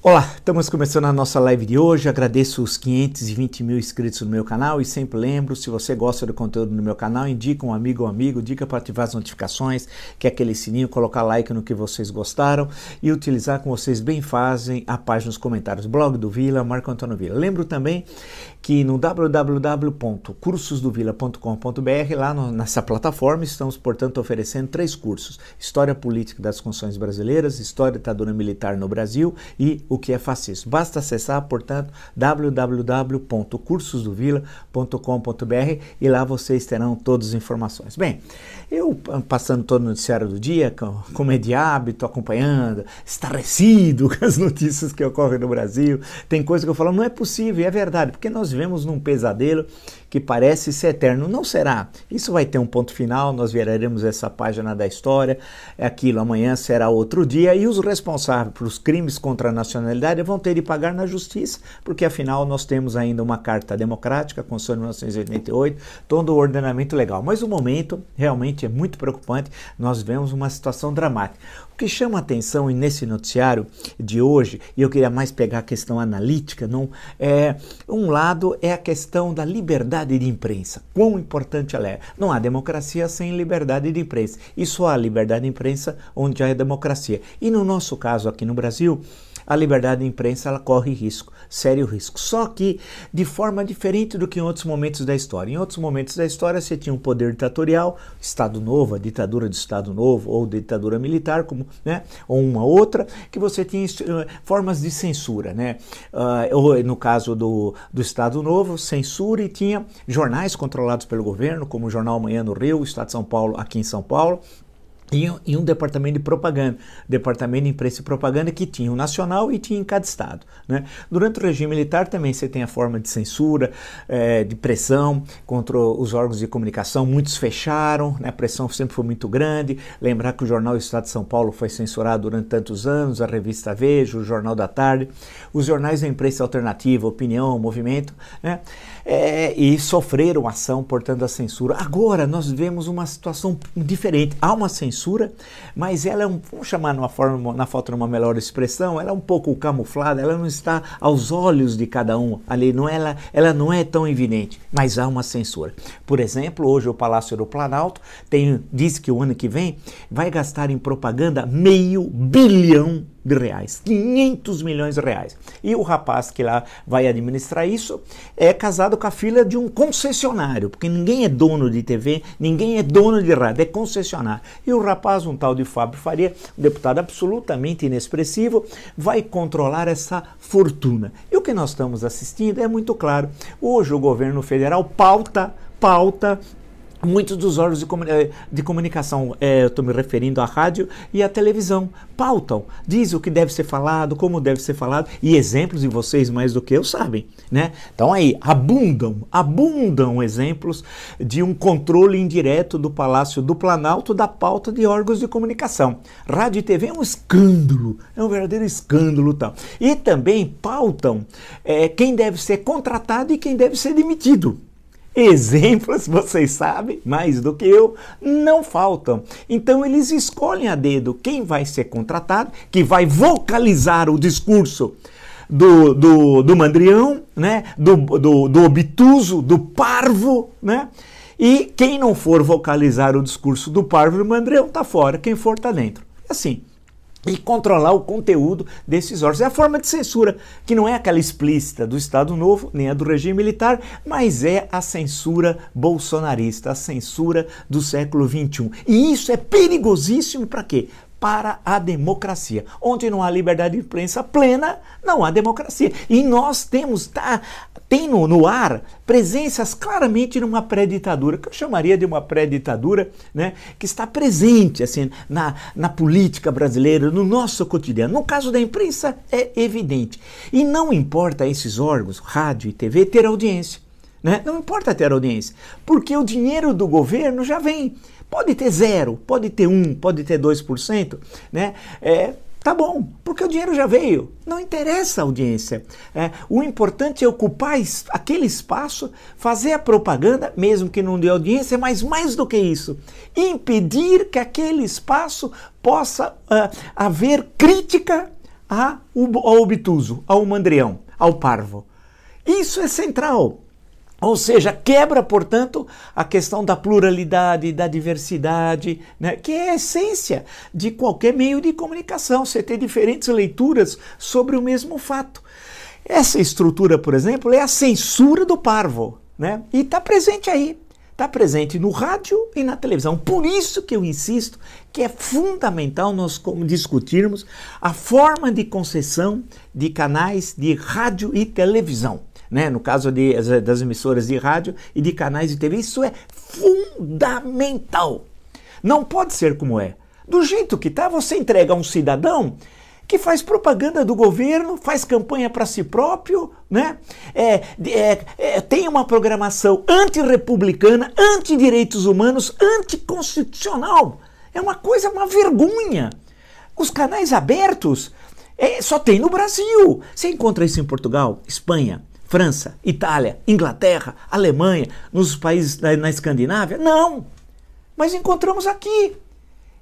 Olá, estamos começando a nossa live de hoje. Agradeço os 520 mil inscritos no meu canal e sempre lembro: se você gosta do conteúdo no meu canal, indica um amigo ou amigo, dica para ativar as notificações, que é aquele sininho, colocar like no que vocês gostaram e utilizar como vocês bem fazem a página nos comentários. Blog do Vila, Marco Antônio Vila. Lembro também que no www.cursosdovila.com.br, lá no, nessa plataforma, estamos, portanto, oferecendo três cursos: História Política das Constituições Brasileiras, História da Ditadura Militar no Brasil e o que é fascismo. Basta acessar, portanto, www.cursosdovila.com.br e lá vocês terão todas as informações. Bem, eu passando todo o noticiário do dia, como é de hábito, acompanhando, estarrecido com as notícias que ocorrem no Brasil, tem coisa que eu falo, não é possível, é verdade, porque nós vivemos num pesadelo que parece ser eterno. Não será. Isso vai ter um ponto final, nós viraremos essa página da história, é aquilo amanhã será outro dia, e os responsáveis pelos crimes contra a nacionalidade vão ter de pagar na justiça, porque afinal nós temos ainda uma carta democrática, Constituição de 1988, todo o ordenamento legal. Mas o momento realmente é muito preocupante, nós vemos uma situação dramática. O que chama atenção nesse noticiário de hoje, e eu queria mais pegar a questão analítica, não é um lado é a questão da liberdade liberdade de imprensa. Quão importante ela é. Não há democracia sem liberdade de imprensa. E só há liberdade de imprensa onde há democracia. E no nosso caso aqui no Brasil, a liberdade de imprensa ela corre risco, sério risco. Só que de forma diferente do que em outros momentos da história. Em outros momentos da história você tinha um poder ditatorial, Estado Novo, a ditadura do Estado Novo ou ditadura militar, como, né, ou uma outra, que você tinha uh, formas de censura, né? Uh, no caso do, do Estado Novo, censura e tinha jornais controlados pelo governo, como o Jornal Amanhã no Rio, o Estado de São Paulo aqui em São Paulo e um departamento de propaganda, departamento de imprensa e propaganda que tinha o nacional e tinha em cada estado. Né? Durante o regime militar também você tem a forma de censura, é, de pressão contra os órgãos de comunicação, muitos fecharam, né? a pressão sempre foi muito grande. Lembrar que o jornal Estado de São Paulo foi censurado durante tantos anos, a revista Veja, o Jornal da Tarde, os jornais da imprensa alternativa, Opinião, Movimento, né? É, e sofreram ação, portanto, a censura. Agora nós vemos uma situação diferente. Há uma censura mas ela é um, vamos chamar numa forma, na falta de uma melhor expressão, ela é um pouco camuflada, ela não está aos olhos de cada um ali, não ela, ela não é tão evidente, mas há uma censura. Por exemplo, hoje o Palácio do Planalto tem, diz que o ano que vem vai gastar em propaganda meio bilhão de reais, 500 milhões de reais. E o rapaz que lá vai administrar isso é casado com a filha de um concessionário, porque ninguém é dono de TV, ninguém é dono de rádio, é concessionário. E o rapaz, um tal de Fábio Faria, um deputado absolutamente inexpressivo, vai controlar essa fortuna. E o que nós estamos assistindo é muito claro. Hoje o governo federal pauta pauta Muitos dos órgãos de, comuni de comunicação, é, eu estou me referindo à rádio e à televisão, pautam, dizem o que deve ser falado, como deve ser falado, e exemplos, e vocês mais do que eu sabem, né? Então aí, abundam, abundam exemplos de um controle indireto do Palácio do Planalto da pauta de órgãos de comunicação. Rádio e TV é um escândalo, é um verdadeiro escândalo tal. E também pautam é, quem deve ser contratado e quem deve ser demitido. Exemplos, vocês sabem, mais do que eu, não faltam. Então eles escolhem a dedo quem vai ser contratado, que vai vocalizar o discurso do, do, do mandrião, né? do, do, do obtuso, do parvo, né? E quem não for vocalizar o discurso do parvo e do mandrião está fora, quem for está dentro. Assim, e controlar o conteúdo desses órgãos. É a forma de censura, que não é aquela explícita do Estado Novo, nem a do regime militar, mas é a censura bolsonarista, a censura do século XXI. E isso é perigosíssimo para quê? Para a democracia. Onde não há liberdade de imprensa plena, não há democracia. E nós temos, tá, tem no, no ar presenças claramente numa pré-ditadura, que eu chamaria de uma pré-ditadura, né, que está presente assim, na, na política brasileira, no nosso cotidiano. No caso da imprensa, é evidente. E não importa esses órgãos, rádio e TV, ter audiência. Né? Não importa ter audiência, porque o dinheiro do governo já vem. Pode ter zero, pode ter um, pode ter dois por cento, né? É, tá bom, porque o dinheiro já veio. Não interessa a audiência. É, o importante é ocupar aquele espaço, fazer a propaganda, mesmo que não dê audiência, mas mais do que isso, impedir que aquele espaço possa uh, haver crítica ao obtuso, ao mandrião, ao parvo. Isso é central. Ou seja, quebra, portanto, a questão da pluralidade, da diversidade, né, que é a essência de qualquer meio de comunicação, você ter diferentes leituras sobre o mesmo fato. Essa estrutura, por exemplo, é a censura do parvo, né? E está presente aí, está presente no rádio e na televisão. Por isso que eu insisto que é fundamental nós discutirmos a forma de concessão de canais de rádio e televisão né? no caso de, das emissoras de rádio e de canais de TV. Isso é fundamental. Não pode ser como é. Do jeito que está, você entrega a um cidadão que faz propaganda do governo, faz campanha para si próprio, né? É, é, é, tem uma programação antirrepublicana, anti-direitos humanos, anticonstitucional. É uma coisa, uma vergonha. Os canais abertos é, só tem no Brasil. Você encontra isso em Portugal, Espanha, França, Itália, Inglaterra, Alemanha, nos países da, na Escandinávia? Não! Mas encontramos aqui.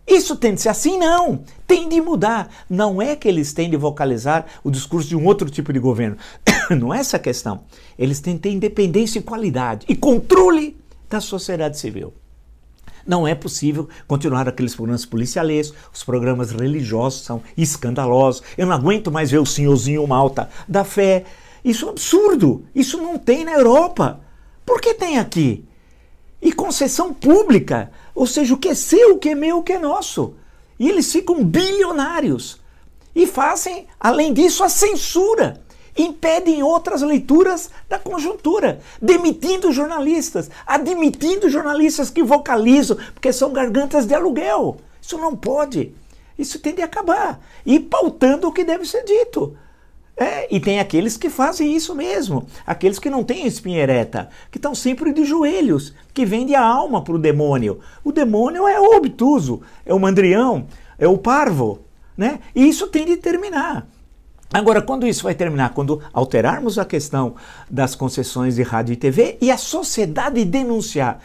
Isso tem de ser assim? Não. Tem de mudar. Não é que eles têm de vocalizar o discurso de um outro tipo de governo. Não é essa a questão. Eles têm de ter independência e qualidade e controle da sociedade civil. Não é possível continuar aqueles programas policialescos, os programas religiosos são escandalosos. Eu não aguento mais ver o senhorzinho malta da fé isso é um absurdo. Isso não tem na Europa. Por que tem aqui? E concessão pública, ou seja, o que é seu, o que é meu, o que é nosso. E eles ficam bilionários. E fazem, além disso, a censura. Impedem outras leituras da conjuntura, demitindo jornalistas, admitindo jornalistas que vocalizam, porque são gargantas de aluguel. Isso não pode. Isso tem de acabar. E pautando o que deve ser dito. É, e tem aqueles que fazem isso mesmo, aqueles que não têm espinha ereta, que estão sempre de joelhos, que vendem a alma para o demônio. O demônio é o obtuso, é o mandrião, é o parvo, né? E isso tem de terminar. Agora, quando isso vai terminar? Quando alterarmos a questão das concessões de rádio e TV e a sociedade denunciar.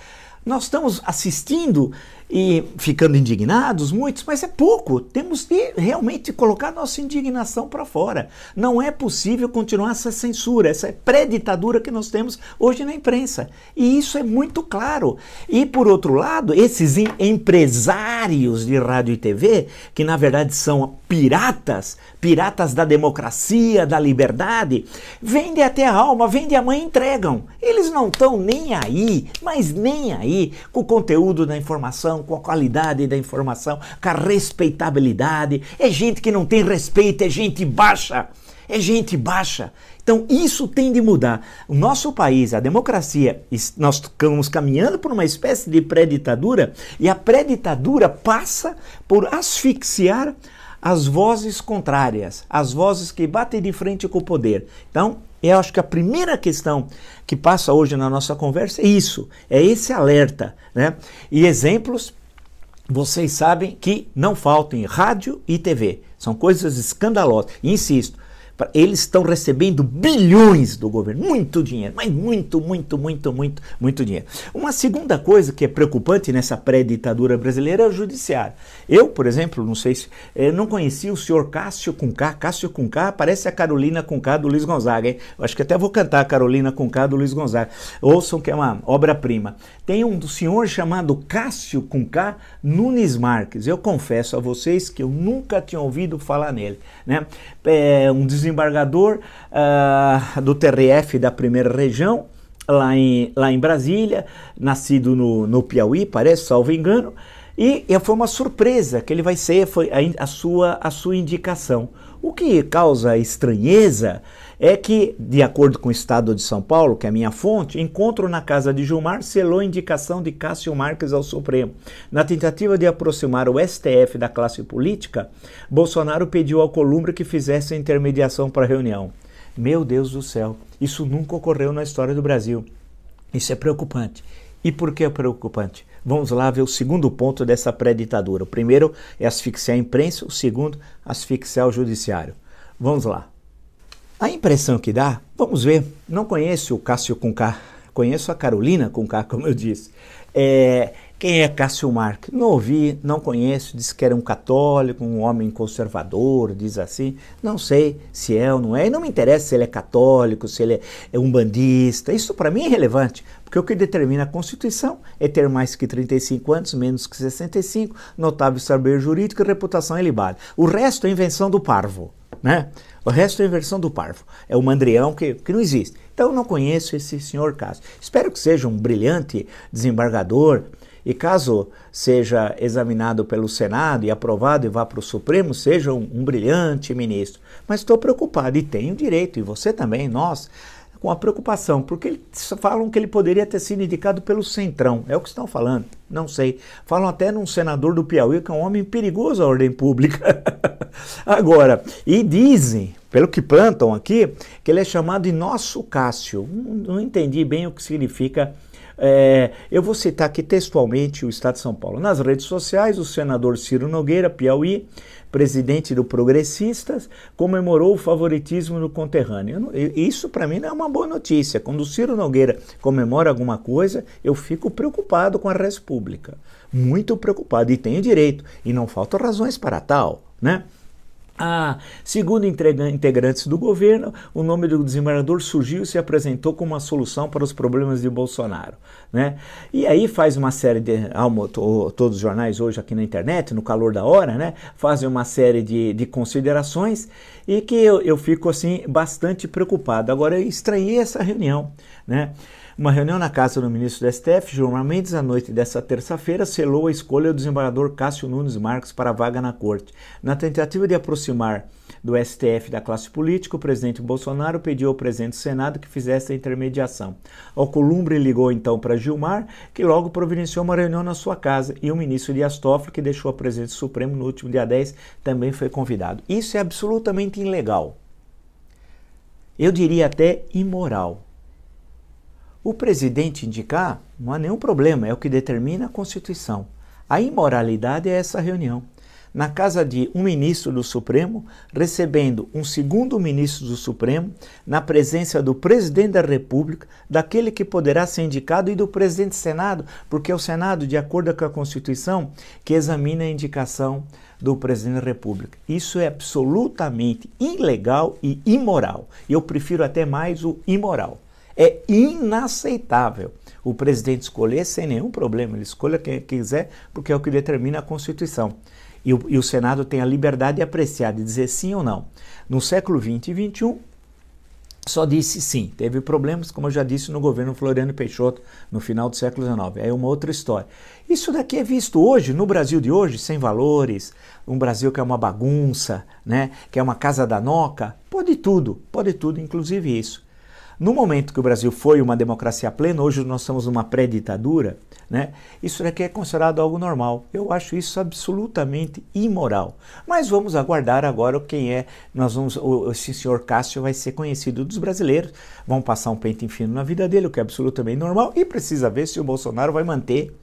Nós estamos assistindo e ficando indignados, muitos, mas é pouco. Temos que realmente colocar nossa indignação para fora. Não é possível continuar essa censura, essa pré-ditadura que nós temos hoje na imprensa. E isso é muito claro. E por outro lado, esses empresários de rádio e TV, que na verdade são piratas, piratas da democracia, da liberdade, vendem até a alma, vendem a mãe e entregam. Eles não estão nem aí, mas nem aí com o conteúdo da informação com a qualidade da informação, com a respeitabilidade. É gente que não tem respeito, é gente baixa. É gente baixa. Então isso tem de mudar. O nosso país, a democracia, nós estamos caminhando por uma espécie de pré-ditadura e a pré-ditadura passa por asfixiar as vozes contrárias, as vozes que batem de frente com o poder. Então, eu acho que a primeira questão que passa hoje na nossa conversa é isso, é esse alerta, né? E exemplos, vocês sabem que não faltam em rádio e TV. São coisas escandalosas. Insisto, eles estão recebendo bilhões do governo, muito dinheiro, mas muito, muito, muito, muito, muito dinheiro. Uma segunda coisa que é preocupante nessa pré-ditadura brasileira é o judiciário. Eu, por exemplo, não sei se eh, não conhecia o senhor Cássio com K, Cássio com K, parece a Carolina com K do Luiz Gonzaga, hein? Eu acho que até vou cantar a Carolina com K do Luiz Gonzaga. Ouçam que é uma obra-prima. Tem um senhor chamado Cássio com K Nunes Marques. Eu confesso a vocês que eu nunca tinha ouvido falar nele, né? É um desembargador uh, do TRF da primeira região, lá em, lá em Brasília, nascido no, no Piauí, parece, salvo engano, e, e foi uma surpresa que ele vai ser foi a, a, sua, a sua indicação. O que causa estranheza é que, de acordo com o Estado de São Paulo, que é a minha fonte, encontro na casa de Gilmar selou indicação de Cássio Marques ao Supremo. Na tentativa de aproximar o STF da classe política, Bolsonaro pediu ao Columbre que fizesse a intermediação para a reunião. Meu Deus do céu, isso nunca ocorreu na história do Brasil. Isso é preocupante. E por que é preocupante? Vamos lá ver o segundo ponto dessa pré-ditadura. O primeiro é asfixiar a imprensa, o segundo, asfixiar o judiciário. Vamos lá. A impressão que dá, vamos ver, não conheço o Cássio com K, conheço a Carolina com K, como eu disse, é, Quem é Cássio Marques? Não ouvi, não conheço, disse que era um católico, um homem conservador, diz assim. Não sei se é ou não é, e não me interessa se ele é católico, se ele é um bandista. Isso para mim é irrelevante, porque o que determina a Constituição é ter mais que 35 anos, menos que 65, notável saber jurídico e reputação ilibada. O resto é invenção do parvo, né? O resto é invenção do parvo. É o mandrião que, que não existe. Então não conheço esse senhor Cássio. Espero que seja um brilhante desembargador, e caso seja examinado pelo Senado e aprovado e vá para o Supremo, seja um, um brilhante ministro. Mas estou preocupado e tenho direito, e você também, nós, com a preocupação, porque eles falam que ele poderia ter sido indicado pelo Centrão, é o que estão falando, não sei. Falam até num senador do Piauí que é um homem perigoso à ordem pública. Agora, e dizem, pelo que plantam aqui, que ele é chamado de Nosso Cássio. Não, entendi bem o que significa é, eu vou citar aqui textualmente o Estado de São Paulo. Nas redes sociais, o senador Ciro Nogueira, Piauí, presidente do Progressistas, comemorou o favoritismo do conterrâneo. Isso para mim não é uma boa notícia. Quando o Ciro Nogueira comemora alguma coisa, eu fico preocupado com a res pública. Muito preocupado. E tenho direito. E não faltam razões para tal, né? Ah, segundo integrantes do governo, o nome do desembargador surgiu e se apresentou como uma solução para os problemas de Bolsonaro. Né? E aí faz uma série de. Todos os jornais hoje aqui na internet, no calor da hora, né? fazem uma série de, de considerações e que eu, eu fico assim bastante preocupado. Agora, eu estranhei essa reunião. Né? Uma reunião na casa do ministro do STF, Gilmar Mendes, à noite dessa terça-feira, selou a escolha do desembargador Cássio Nunes Marques para a vaga na corte. Na tentativa de aproximar do STF da classe política, o presidente Bolsonaro pediu ao presidente do Senado que fizesse a intermediação. Alcolumbre ligou então para Gilmar, que logo providenciou uma reunião na sua casa, e o ministro Dias Toffoli, que deixou a presidente Supremo no último dia 10, também foi convidado. Isso é absolutamente ilegal. Eu diria até imoral. O presidente indicar, não há nenhum problema, é o que determina a Constituição. A imoralidade é essa reunião. Na casa de um ministro do Supremo, recebendo um segundo ministro do Supremo, na presença do presidente da República, daquele que poderá ser indicado e do presidente do Senado, porque é o Senado, de acordo com a Constituição, que examina a indicação do presidente da República. Isso é absolutamente ilegal e imoral. Eu prefiro até mais o imoral. É inaceitável o presidente escolher sem nenhum problema. Ele escolha quem quiser, porque é o que determina a Constituição. E o, e o Senado tem a liberdade de apreciar, de dizer sim ou não. No século XX e XXI, só disse sim. Teve problemas, como eu já disse, no governo Floriano Peixoto, no final do século XIX. É uma outra história. Isso daqui é visto hoje, no Brasil de hoje, sem valores, um Brasil que é uma bagunça, né? que é uma casa da noca. Pode tudo, pode tudo, inclusive isso. No momento que o Brasil foi uma democracia plena, hoje nós estamos numa pré-ditadura, né? Isso daqui é considerado algo normal. Eu acho isso absolutamente imoral. Mas vamos aguardar agora quem é. Nós vamos, o, esse senhor Cássio vai ser conhecido dos brasileiros, vão passar um pente fino na vida dele, o que é absolutamente normal, e precisa ver se o Bolsonaro vai manter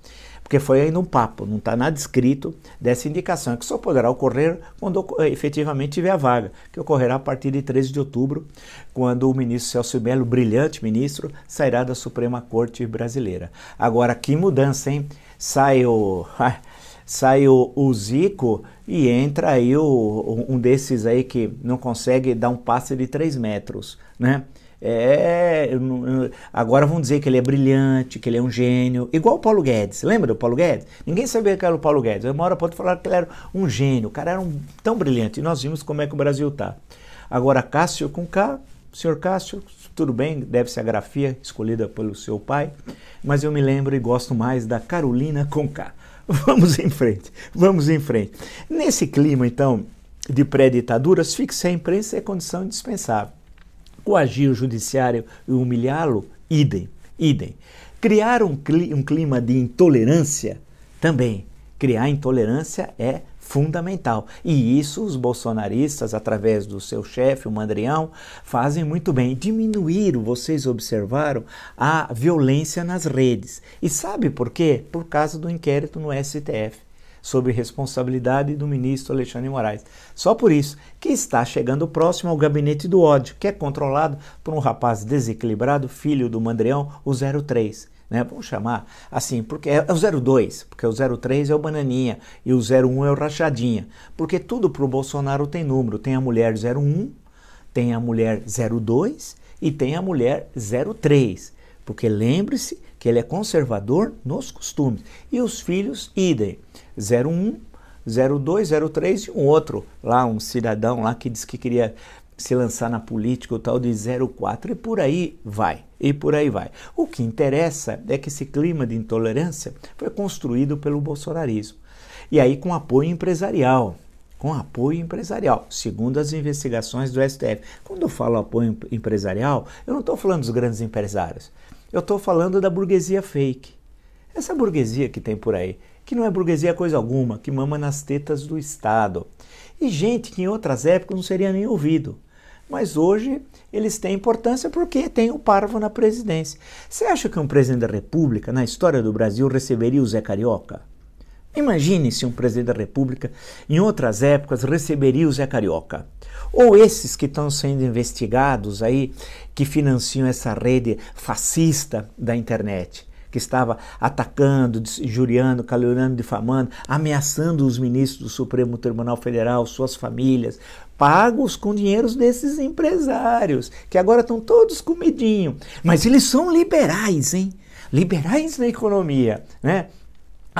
porque foi ainda um papo, não está nada escrito dessa indicação, que só poderá ocorrer quando efetivamente tiver a vaga, que ocorrerá a partir de 13 de outubro, quando o ministro Celso Melo, brilhante ministro, sairá da Suprema Corte Brasileira. Agora, que mudança, hein? Sai o. sai o, o, Zico e entra aí o, um desses aí que não consegue dar um passe de 3 metros, né? É, agora vão dizer que ele é brilhante, que ele é um gênio, igual o Paulo Guedes. Lembra do Paulo Guedes? Ninguém sabia que era o Paulo Guedes. Uma hora pode falar que ele era um gênio. O cara era um, tão brilhante. E nós vimos como é que o Brasil tá. Agora, Cássio com K, senhor Cássio, tudo bem, deve ser a grafia escolhida pelo seu pai, mas eu me lembro e gosto mais da Carolina com K. Vamos em frente, vamos em frente. Nesse clima, então, de pré-ditaduras, fixar a imprensa é condição indispensável coagir o judiciário e humilhá-lo, idem, idem. Criar um, clima de intolerância, também. Criar intolerância é fundamental. E isso os bolsonaristas, através do seu chefe, o Mandrião, fazem muito bem. Diminuíram, vocês observaram, a violência nas redes. E sabe por quê? Por causa do inquérito no STF sob responsabilidade do ministro Alexandre Moraes. Só por isso que está chegando próximo ao gabinete do ódio, que é controlado por um rapaz desequilibrado, filho do Mandrião, o 03. né? Vamos chamar assim, porque é o 02, porque o 03 é o bananinha e o 01 é o rachadinha. Porque tudo para o Bolsonaro tem número. Tem a mulher 01, tem a mulher 02 e tem a mulher 03. Porque lembre-se que ele é conservador nos costumes. E os filhos, idem. 01, 02, 03 e um outro lá, um cidadão lá que disse que queria se lançar na política, o tal de 04, e por aí vai, e por aí vai. O que interessa é que esse clima de intolerância foi construído pelo bolsonarismo, e aí com apoio empresarial, com apoio empresarial, segundo as investigações do STF. Quando eu falo apoio empresarial, eu não estou falando dos grandes empresários, eu estou falando da burguesia fake. Essa burguesia que tem por aí, que não é burguesia coisa alguma, que mama nas tetas do Estado. E gente que em outras épocas não seria nem ouvido mas hoje eles têm importância porque tem o Parvo na presidência. Você acha que um presidente da República, na história do Brasil, receberia o Zé Carioca? Imagine se um presidente da República, em outras épocas, receberia o Zé Carioca. Ou esses que estão sendo investigados aí, que financiam essa rede fascista da internet que estava atacando, injuriando, caluniando, difamando, ameaçando os ministros do Supremo Tribunal Federal, suas famílias, pagos com dinheiros desses empresários, que agora estão todos com medinho. Mas eles são liberais, hein? Liberais na economia, né?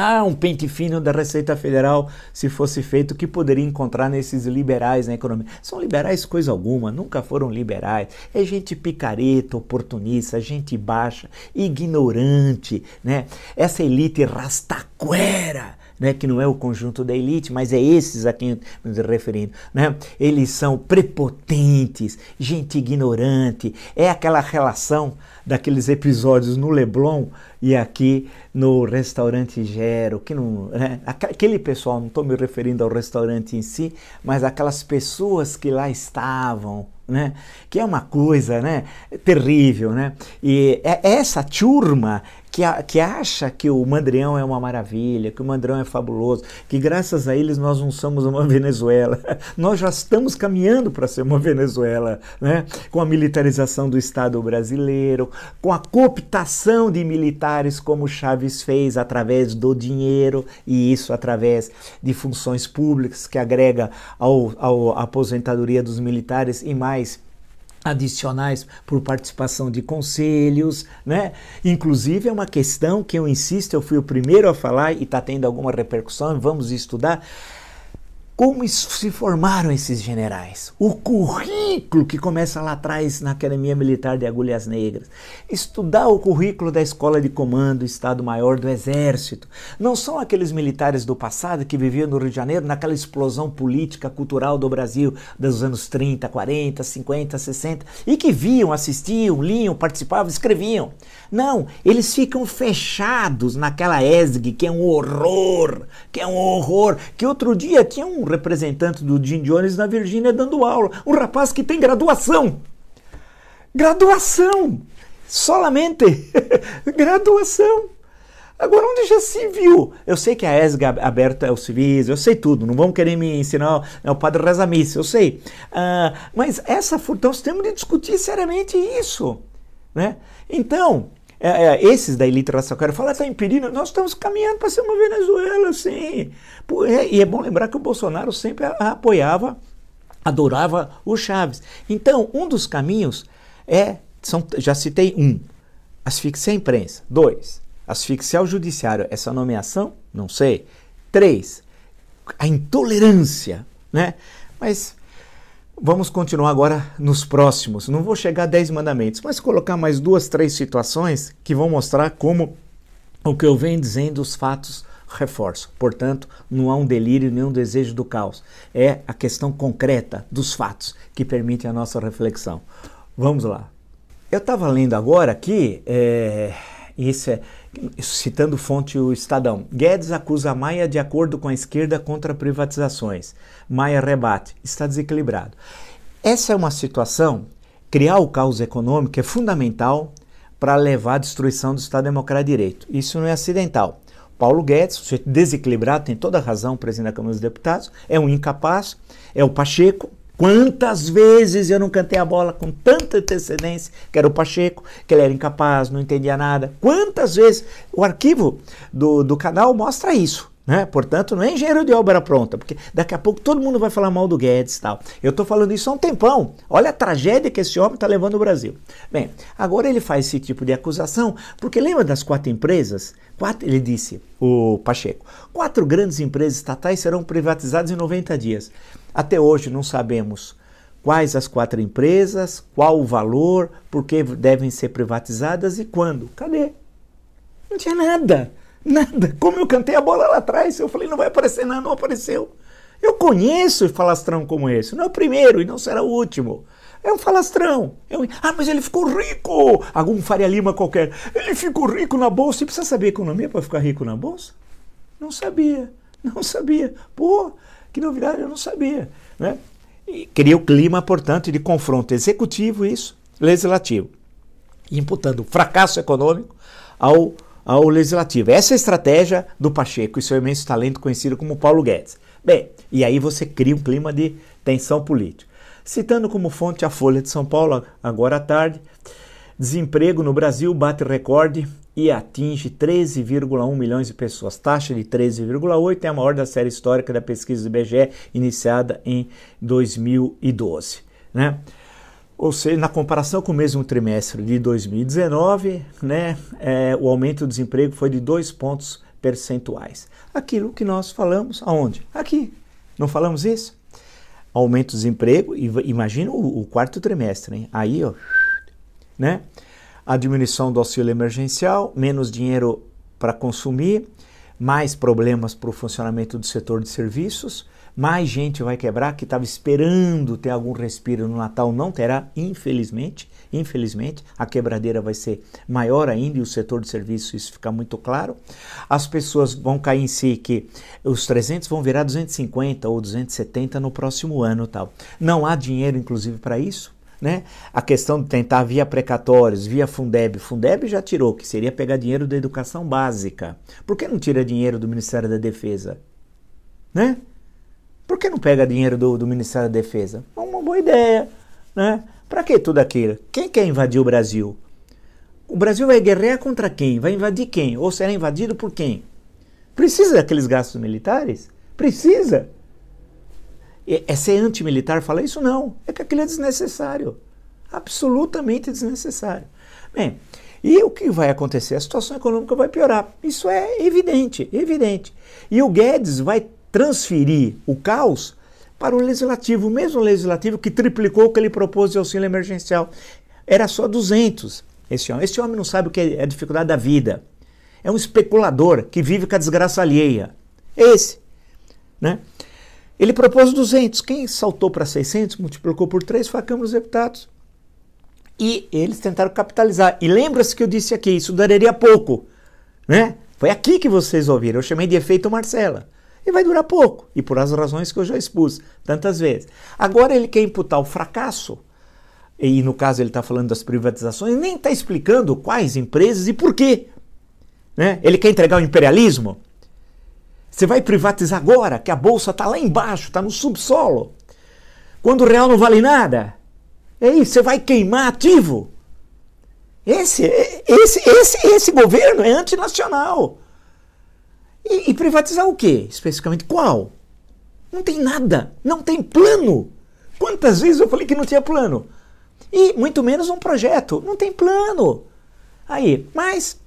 Ah, um pente fino da Receita Federal, se fosse feito, o que poderia encontrar nesses liberais na economia? São liberais coisa alguma, nunca foram liberais. É gente picareta, oportunista, gente baixa, ignorante, né? Essa elite rastaquera né, que não é o conjunto da elite, mas é esses a quem nos referindo. Né? Eles são prepotentes, gente ignorante, é aquela relação daqueles episódios no Leblon e aqui no restaurante Gero, que não, né? aquele pessoal, não estou me referindo ao restaurante em si, mas aquelas pessoas que lá estavam, né? Que é uma coisa, né? Terrível, né? E é essa turma que, a, que acha que o Mandrião é uma maravilha, que o Mandrião é fabuloso, que graças a eles nós não somos uma Venezuela. Nós já estamos caminhando para ser uma Venezuela, né? Com a militarização do Estado brasileiro, com a cooptação de militares como Chaves fez através do dinheiro e isso através de funções públicas que agrega ao, ao aposentadoria dos militares e mais mais adicionais por participação de conselhos, né? Inclusive é uma questão que eu insisto, eu fui o primeiro a falar e está tendo alguma repercussão, vamos estudar como se formaram esses generais? O currículo que começa lá atrás na Academia Militar de Agulhas Negras. Estudar o currículo da Escola de Comando, Estado-Maior do Exército. Não são aqueles militares do passado que viviam no Rio de Janeiro naquela explosão política, cultural do Brasil dos anos 30, 40, 50, 60 e que viam, assistiam, liam, participavam, escreviam. Não, eles ficam fechados naquela ESG que é um horror, que é um horror, que outro dia tinha um representante do Jim Jones na Virgínia dando aula. Um rapaz que tem graduação. Graduação! Solamente graduação. Agora, onde já se viu? Eu sei que a ESG aberta é o civis, eu sei tudo, não vamos querer me ensinar é o padre Rezamice, eu sei. Uh, mas essa, então, nós temos de discutir seriamente isso. Né? Então, é, é, esses da elite racial, quero falar, está impedindo, nós estamos caminhando para ser uma Venezuela, sim. É, e é bom lembrar que o Bolsonaro sempre apoiava, adorava o Chaves. Então, um dos caminhos é, são, já citei um, asfixiar a imprensa. Dois, asfixiar o judiciário. Essa nomeação? Não sei. Três, a intolerância, né? Mas Vamos continuar agora nos próximos. Não vou chegar a 10 mandamentos, mas colocar mais duas, três situações que vão mostrar como o que eu venho dizendo, os fatos reforçam. Portanto, não há um delírio nem um desejo do caos. É a questão concreta dos fatos que permite a nossa reflexão. Vamos lá. Eu estava lendo agora aqui, é, isso é citando fonte o Estadão. Guedes acusa Maia de acordo com a esquerda contra privatizações. Maia rebate, está desequilibrado. Essa é uma situação, criar o caos econômico é fundamental para levar à destruição do Estado Democrático de Direito. Isso não é acidental. Paulo Guedes, sujeito desequilibrado, tem toda a razão, presidente da Câmara dos Deputados, é um incapaz, é o Pacheco, Quantas vezes eu não cantei a bola com tanta antecedência, que era o Pacheco, que ele era incapaz, não entendia nada. Quantas vezes? O arquivo do, do canal mostra isso. Né? Portanto, não é engenheiro de obra pronta, porque daqui a pouco todo mundo vai falar mal do Guedes e tal. Eu estou falando isso há um tempão. Olha a tragédia que esse homem está levando o Brasil. Bem, agora ele faz esse tipo de acusação, porque lembra das quatro empresas? Quatro, ele disse, o Pacheco, quatro grandes empresas estatais serão privatizadas em 90 dias. Até hoje não sabemos quais as quatro empresas, qual o valor, por que devem ser privatizadas e quando. Cadê? Não tinha nada, nada. Como eu cantei a bola lá atrás, eu falei, não vai aparecer nada, não apareceu. Eu conheço falastrão como esse, não é o primeiro e não será o último. É um falastrão. É um... Ah, mas ele ficou rico! Algum Faria Lima qualquer. Ele ficou rico na bolsa. E precisa saber economia para ficar rico na bolsa? Não sabia, não sabia. Pô, que novidade, eu não sabia. Né? E cria o clima, portanto, de confronto executivo, isso, legislativo. Imputando fracasso econômico ao, ao legislativo. Essa é a estratégia do Pacheco e seu imenso talento conhecido como Paulo Guedes. Bem, e aí você cria um clima de tensão política. Citando como fonte a Folha de São Paulo, agora à tarde, desemprego no Brasil bate recorde e atinge 13,1 milhões de pessoas. Taxa de 13,8 é a maior da série histórica da pesquisa do IBGE, iniciada em 2012. Né? Ou seja, na comparação com o mesmo trimestre de 2019, né, é, o aumento do desemprego foi de 2 pontos percentuais. Aquilo que nós falamos aonde? Aqui. Não falamos isso? Aumento do desemprego, imagina o, o quarto trimestre, hein? Aí, ó, né? a diminuição do auxílio emergencial, menos dinheiro para consumir, mais problemas para o funcionamento do setor de serviços, mais gente vai quebrar que estava esperando ter algum respiro no Natal, não terá, infelizmente. Infelizmente, a quebradeira vai ser maior ainda e o setor de serviços, isso fica muito claro. As pessoas vão cair em si que os 300 vão virar 250 ou 270 no próximo ano tal. Não há dinheiro, inclusive, para isso. Né? A questão de tentar via precatórios, via Fundeb. Fundeb já tirou, que seria pegar dinheiro da educação básica. Por que não tira dinheiro do Ministério da Defesa? Né? Por que não pega dinheiro do, do Ministério da Defesa? É uma boa ideia. Né? Para que tudo aquilo? Quem quer invadir o Brasil? O Brasil vai guerrear contra quem? Vai invadir quem? Ou será invadido por quem? Precisa daqueles gastos militares? Precisa é ser antimilitar falar isso? Não. É que aquilo é desnecessário. Absolutamente desnecessário. Bem, e o que vai acontecer? A situação econômica vai piorar. Isso é evidente, evidente. E o Guedes vai transferir o caos para o legislativo, o mesmo legislativo que triplicou o que ele propôs de auxílio emergencial. Era só 200 esse homem. Esse homem não sabe o que é a dificuldade da vida. É um especulador que vive com a desgraça alheia. Esse, né? Ele propôs 200. Quem saltou para 600, multiplicou por 3, foi a Câmara dos Deputados. E eles tentaram capitalizar. E lembra-se que eu disse aqui, isso duraria pouco. Né? Foi aqui que vocês ouviram. Eu chamei de efeito Marcela. E vai durar pouco. E por as razões que eu já expus tantas vezes. Agora ele quer imputar o fracasso. E no caso ele está falando das privatizações, nem está explicando quais empresas e por quê. Né? Ele quer entregar o imperialismo? Você vai privatizar agora, que a bolsa está lá embaixo, está no subsolo. Quando o real não vale nada. É isso, você vai queimar ativo. Esse, esse, esse, esse governo é antinacional. E, e privatizar o quê? Especificamente qual? Não tem nada, não tem plano. Quantas vezes eu falei que não tinha plano? E muito menos um projeto. Não tem plano. Aí, mas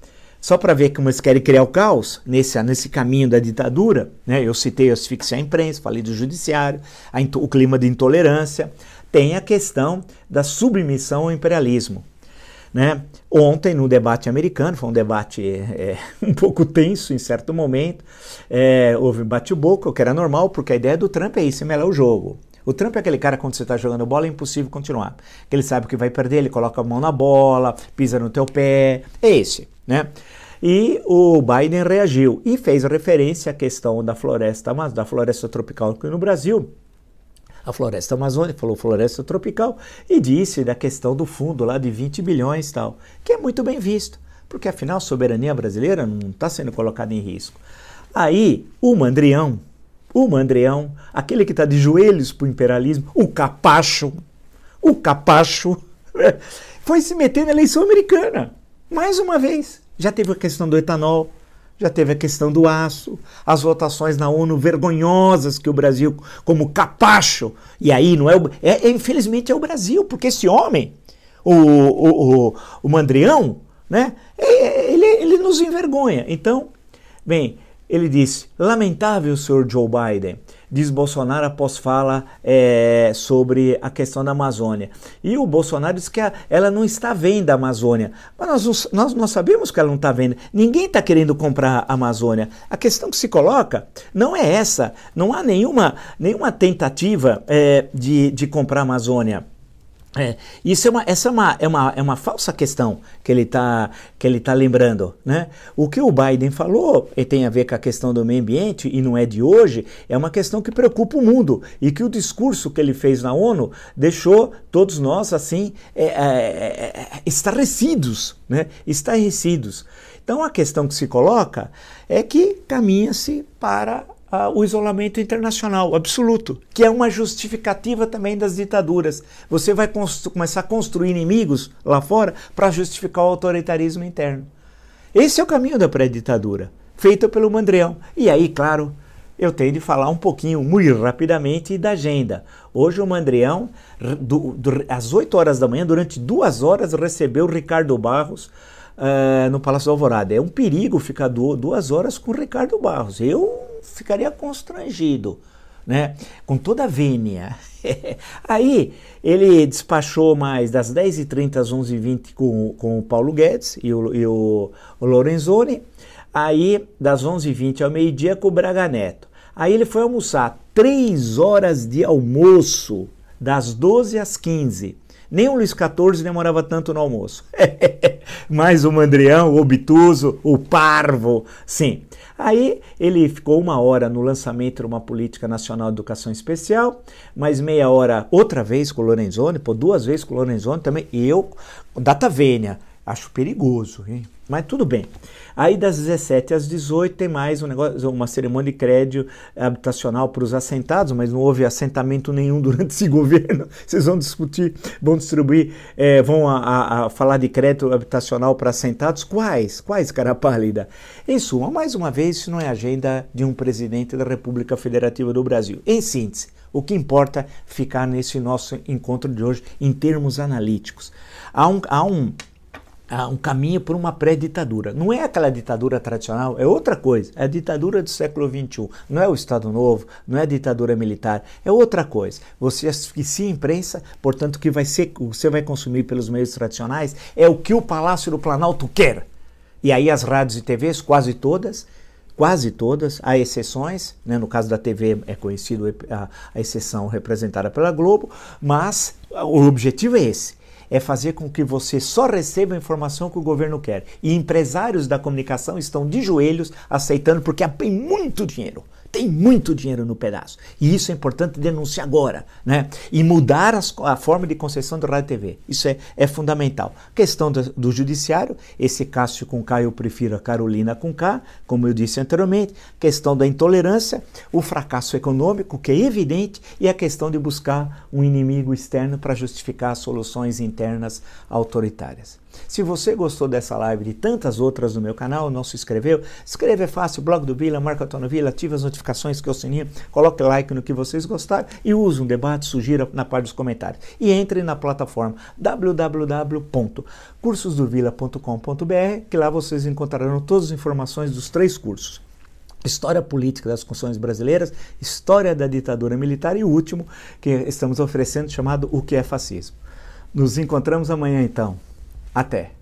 só para ver como eles querem criar o caos nesse, nesse caminho da ditadura, né? eu citei a asfixia à imprensa, falei do judiciário, o clima de intolerância, tem a questão da submissão ao imperialismo. Né? Ontem, no debate americano, foi um debate é, um pouco tenso em certo momento, é, houve bate-boca, o que era normal, porque a ideia do Trump é isso, é o jogo. O Trump é aquele cara quando você está jogando bola é impossível continuar. Que ele sabe que vai perder, ele coloca a mão na bola, pisa no teu pé. É esse, né? E o Biden reagiu e fez referência à questão da floresta, da floresta tropical aqui no Brasil, a floresta amazônica, falou floresta tropical, e disse da questão do fundo lá de 20 bilhões e tal, que é muito bem visto, porque afinal a soberania brasileira não está sendo colocada em risco. Aí o Mandrião, o mandreão, aquele que está de joelhos para o imperialismo, o capacho, o capacho, foi se meter na eleição americana. Mais uma vez. Já teve a questão do etanol, já teve a questão do aço, as votações na ONU vergonhosas que o Brasil, como capacho, e aí não é, o, é, é infelizmente é o Brasil, porque esse homem, o, o, o, o Mandrião, né, é, ele, ele nos envergonha. Então, bem, ele disse: lamentável, senhor Joe Biden, diz Bolsonaro após fala é, sobre a questão da Amazônia. E o Bolsonaro diz que a, ela não está vendo a Amazônia. Mas nós, nós, nós sabemos que ela não está vendo. Ninguém está querendo comprar a Amazônia. A questão que se coloca não é essa. Não há nenhuma, nenhuma tentativa é, de, de comprar a Amazônia. É, isso é uma, essa é uma, é, uma, é uma falsa questão que ele está tá lembrando. Né? O que o Biden falou e tem a ver com a questão do meio ambiente, e não é de hoje, é uma questão que preocupa o mundo. E que o discurso que ele fez na ONU deixou todos nós assim é, é, é estarrecidos. Né? Estarrecidos. Então a questão que se coloca é que caminha-se para o isolamento internacional absoluto, que é uma justificativa também das ditaduras. Você vai começar a construir inimigos lá fora para justificar o autoritarismo interno. Esse é o caminho da pré-ditadura, feito pelo Mandrião. E aí, claro, eu tenho de falar um pouquinho, muito rapidamente, da agenda. Hoje o Mandrião, do, do, às 8 horas da manhã, durante duas horas, recebeu Ricardo Barros uh, no Palácio da Alvorada. É um perigo ficar duas horas com Ricardo Barros. Eu ficaria constrangido, né? Com toda a vênia. Aí ele despachou mais das 10h30 às 11h20 com, com o Paulo Guedes e o, e o, Lorenzoni. Aí das 11h20 ao meio-dia com o Braga Neto. Aí ele foi almoçar três horas de almoço, das 12 às 15. Nem o Luiz XIV demorava tanto no almoço. Mais o Mandrião, o obtuso, o parvo, sim. Aí ele ficou uma hora no lançamento de uma política nacional de educação especial, mais meia hora outra vez com o Lorenzoni, pô, duas vezes com o Lorenzoni também, e eu, data vênia, acho perigoso, hein? mas tudo bem. Aí das 17 às 18 tem mais um negócio, uma cerimônia de crédito habitacional para os assentados, mas não houve assentamento nenhum durante esse governo. Vocês vão discutir, vão distribuir, é, vão a, a, a, falar de crédito habitacional para assentados? Quais? Quais, cara pálida? Em suma, mais uma vez, isso não é agenda de um presidente da República Federativa do Brasil. Em síntese, o que importa é ficar nesse nosso encontro de hoje em termos analíticos. Há um, há um um caminho para uma pré-ditadura. Não é aquela ditadura tradicional, é outra coisa. É a ditadura do século XXI. Não é o Estado Novo, não é a ditadura militar, é outra coisa. Você asfixia a imprensa, portanto, o que vai ser, você vai consumir pelos meios tradicionais é o que o Palácio do Planalto quer. E aí as rádios e TVs, quase todas, quase todas, há exceções, né? no caso da TV é conhecido a, a exceção representada pela Globo, mas o objetivo é esse é fazer com que você só receba a informação que o governo quer. E empresários da comunicação estão de joelhos aceitando porque tem muito dinheiro tem muito dinheiro no pedaço. E isso é importante denunciar agora, né? E mudar as, a forma de concessão do rádio TV. Isso é, é fundamental. Questão do, do, judiciário, esse Cássio com K eu prefiro a Carolina com K, como eu disse anteriormente. Questão da intolerância, o fracasso econômico, que é evidente, e a questão de buscar um inimigo externo para justificar soluções internas autoritárias. Se você gostou dessa live e de tantas outras no meu canal, não se inscreveu, escreva é fácil, blog do Vila, marca a Vila, ative as notificações que é o sininho, coloque like no que vocês gostaram e use um debate, sugira na parte dos comentários. E entre na plataforma www.cursosdovila.com.br, que lá vocês encontrarão todas as informações dos três cursos. História política das constituições brasileiras, história da ditadura militar e o último que estamos oferecendo chamado O que é fascismo. Nos encontramos amanhã então. Até!